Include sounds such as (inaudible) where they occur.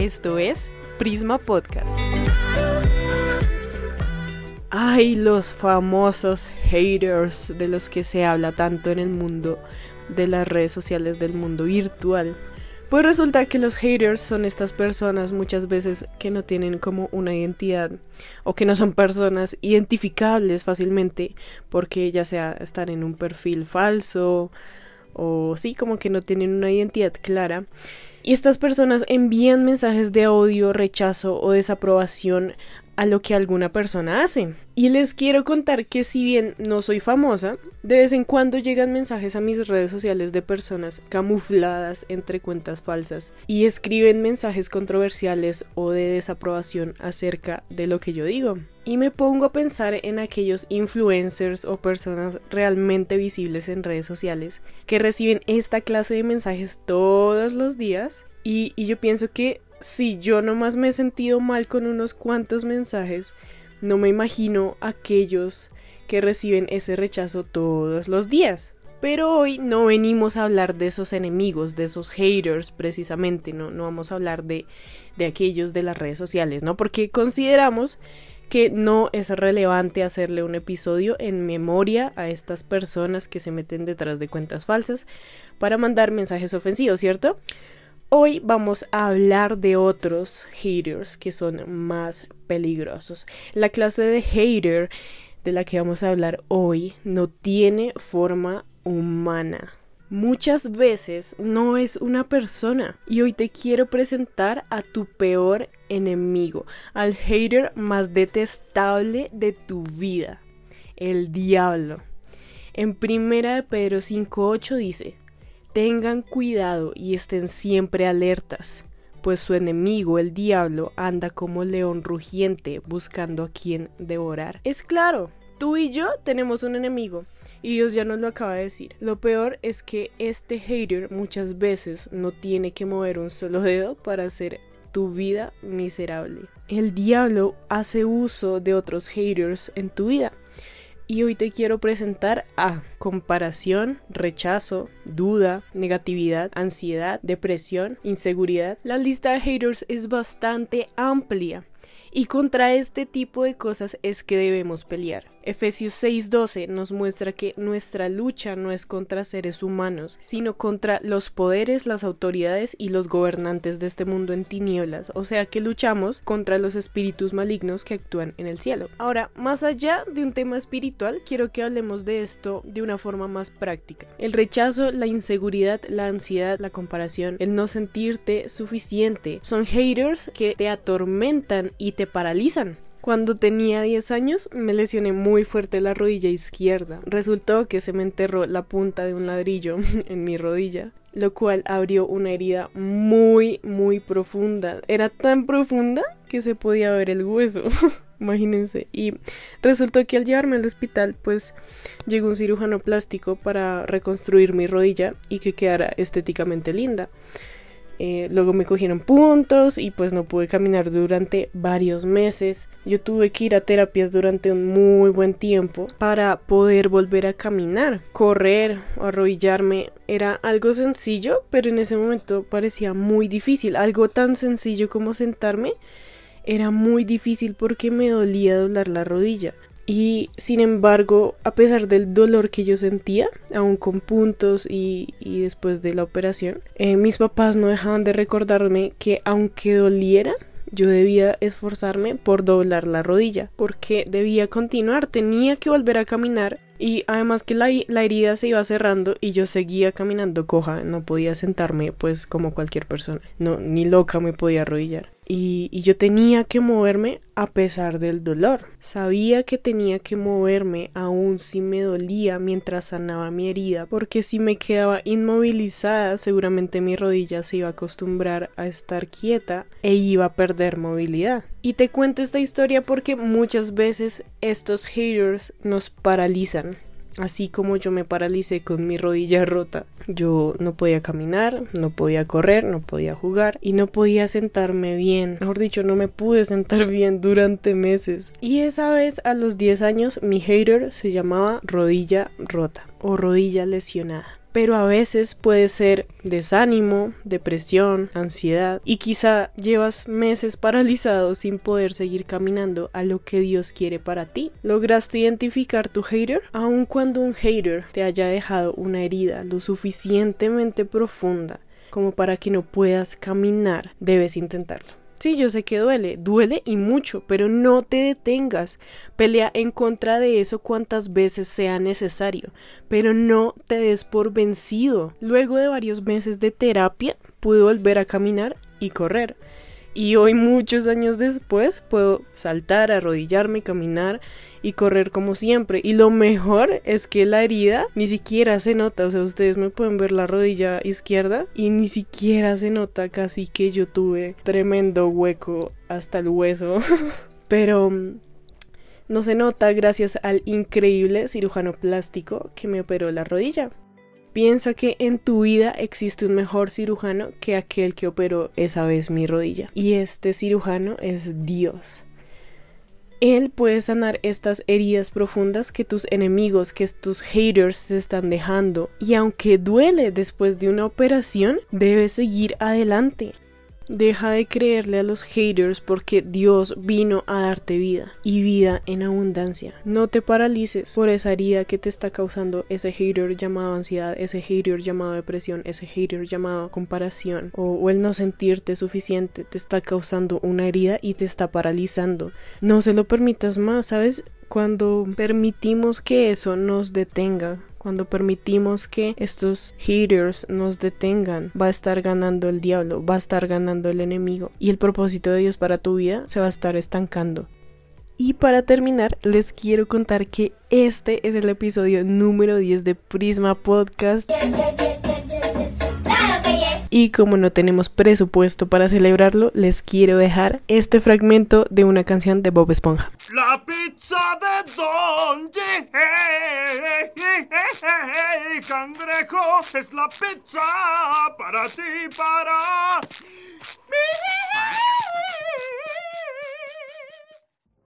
Esto es Prisma Podcast. Ay, los famosos haters de los que se habla tanto en el mundo de las redes sociales del mundo virtual. Pues resulta que los haters son estas personas muchas veces que no tienen como una identidad o que no son personas identificables fácilmente porque ya sea están en un perfil falso o sí como que no tienen una identidad clara. Y estas personas envían mensajes de odio, rechazo o desaprobación a lo que alguna persona hace. Y les quiero contar que si bien no soy famosa, de vez en cuando llegan mensajes a mis redes sociales de personas camufladas entre cuentas falsas y escriben mensajes controversiales o de desaprobación acerca de lo que yo digo. Y me pongo a pensar en aquellos influencers o personas realmente visibles en redes sociales que reciben esta clase de mensajes todos los días y, yo pienso que si yo nomás me he sentido mal con unos cuantos mensajes, no me imagino aquellos que reciben ese rechazo todos los días. Pero hoy no venimos a hablar de esos enemigos, de esos haters precisamente, no, no vamos a hablar de, de aquellos de las redes sociales, ¿no? Porque consideramos que no es relevante hacerle un episodio en memoria a estas personas que se meten detrás de cuentas falsas para mandar mensajes ofensivos, ¿cierto? Hoy vamos a hablar de otros haters que son más peligrosos. La clase de hater de la que vamos a hablar hoy no tiene forma humana. Muchas veces no es una persona y hoy te quiero presentar a tu peor enemigo, al hater más detestable de tu vida, el diablo. En primera de Pedro 5.8 dice, Tengan cuidado y estén siempre alertas, pues su enemigo, el diablo, anda como león rugiente buscando a quien devorar. Es claro, tú y yo tenemos un enemigo. Y Dios ya nos lo acaba de decir. Lo peor es que este hater muchas veces no tiene que mover un solo dedo para hacer tu vida miserable. El diablo hace uso de otros haters en tu vida y hoy te quiero presentar a comparación, rechazo, duda, negatividad, ansiedad, depresión, inseguridad. La lista de haters es bastante amplia y contra este tipo de cosas es que debemos pelear. Efesios 6:12 nos muestra que nuestra lucha no es contra seres humanos, sino contra los poderes, las autoridades y los gobernantes de este mundo en tinieblas, o sea que luchamos contra los espíritus malignos que actúan en el cielo. Ahora, más allá de un tema espiritual, quiero que hablemos de esto de una forma más práctica. El rechazo, la inseguridad, la ansiedad, la comparación, el no sentirte suficiente, son haters que te atormentan y te paralizan. Cuando tenía 10 años me lesioné muy fuerte la rodilla izquierda. Resultó que se me enterró la punta de un ladrillo (laughs) en mi rodilla, lo cual abrió una herida muy, muy profunda. Era tan profunda que se podía ver el hueso. (laughs) Imagínense. Y resultó que al llevarme al hospital, pues llegó un cirujano plástico para reconstruir mi rodilla y que quedara estéticamente linda. Eh, luego me cogieron puntos y pues no pude caminar durante varios meses. Yo tuve que ir a terapias durante un muy buen tiempo para poder volver a caminar. Correr o arrodillarme era algo sencillo, pero en ese momento parecía muy difícil. Algo tan sencillo como sentarme era muy difícil porque me dolía doblar la rodilla. Y sin embargo, a pesar del dolor que yo sentía, aún con puntos y, después de la operación, eh, mis papás no dejaban de recordarme que aunque doliera, yo debía esforzarme por doblar la rodilla, porque debía continuar, tenía que volver a caminar y además que la, la, herida se iba cerrando y yo seguía caminando coja, no podía sentarme pues como cualquier persona, no, ni loca me podía arrodillar y, yo tenía que moverme a pesar del dolor. Sabía que tenía que moverme aún si me dolía mientras sanaba mi herida, porque si me quedaba inmovilizada seguramente mi rodilla se iba a acostumbrar a estar quieta e iba a perder movilidad. Y te cuento esta historia porque muchas veces estos haters nos paralizan Así como yo me paralicé con mi rodilla rota, yo no podía caminar, no podía correr, no podía jugar y no podía sentarme bien. Mejor dicho, no me pude sentar bien durante meses. Y esa vez, a los 10 años, mi hater se llamaba rodilla rota o rodilla lesionada. Pero a veces puede ser desánimo, depresión, ansiedad y quizá llevas meses paralizado sin poder seguir caminando a lo que Dios quiere para ti. ¿Lograste identificar tu hater? Aun cuando un hater te haya dejado una herida lo suficientemente profunda como para que no puedas caminar, debes intentarlo. Sí, yo sé que duele, duele y mucho, pero no te detengas. Pelea en contra de eso cuantas veces sea necesario, pero no te des por vencido. Luego de varios meses de terapia, pude volver a caminar y correr. Y hoy, muchos años después, puedo saltar, arrodillarme, caminar y correr como siempre. Y lo mejor es que la herida ni siquiera se nota. O sea, ustedes me pueden ver la rodilla izquierda y ni siquiera se nota casi que yo tuve tremendo hueco hasta el hueso. (laughs) Pero mm, no se nota gracias al increíble cirujano plástico que me operó la rodilla. Piensa que en tu vida existe un mejor cirujano que aquel que operó esa vez mi rodilla. Y este cirujano es Dios. Él puede sanar estas heridas profundas que tus enemigos, que tus haters te están dejando. Y aunque duele después de una operación, debes seguir adelante. Deja de creerle a los haters porque Dios vino a darte vida y vida en abundancia. No te paralices por esa herida que te está causando ese hater llamado ansiedad, ese hater llamado depresión, ese hater llamado comparación o, o el no sentirte suficiente. Te está causando una herida y te está paralizando. No se lo permitas más, ¿sabes? Cuando permitimos que eso nos detenga, cuando permitimos que estos haters nos detengan, va a estar ganando el diablo, va a estar ganando el enemigo y el propósito de Dios para tu vida se va a estar estancando. Y para terminar, les quiero contar que este es el episodio número 10 de Prisma Podcast. Y como no tenemos presupuesto para celebrarlo, les quiero dejar este fragmento de una canción de Bob Esponja. La pizza de Don Cangrejo es la pizza para ti, para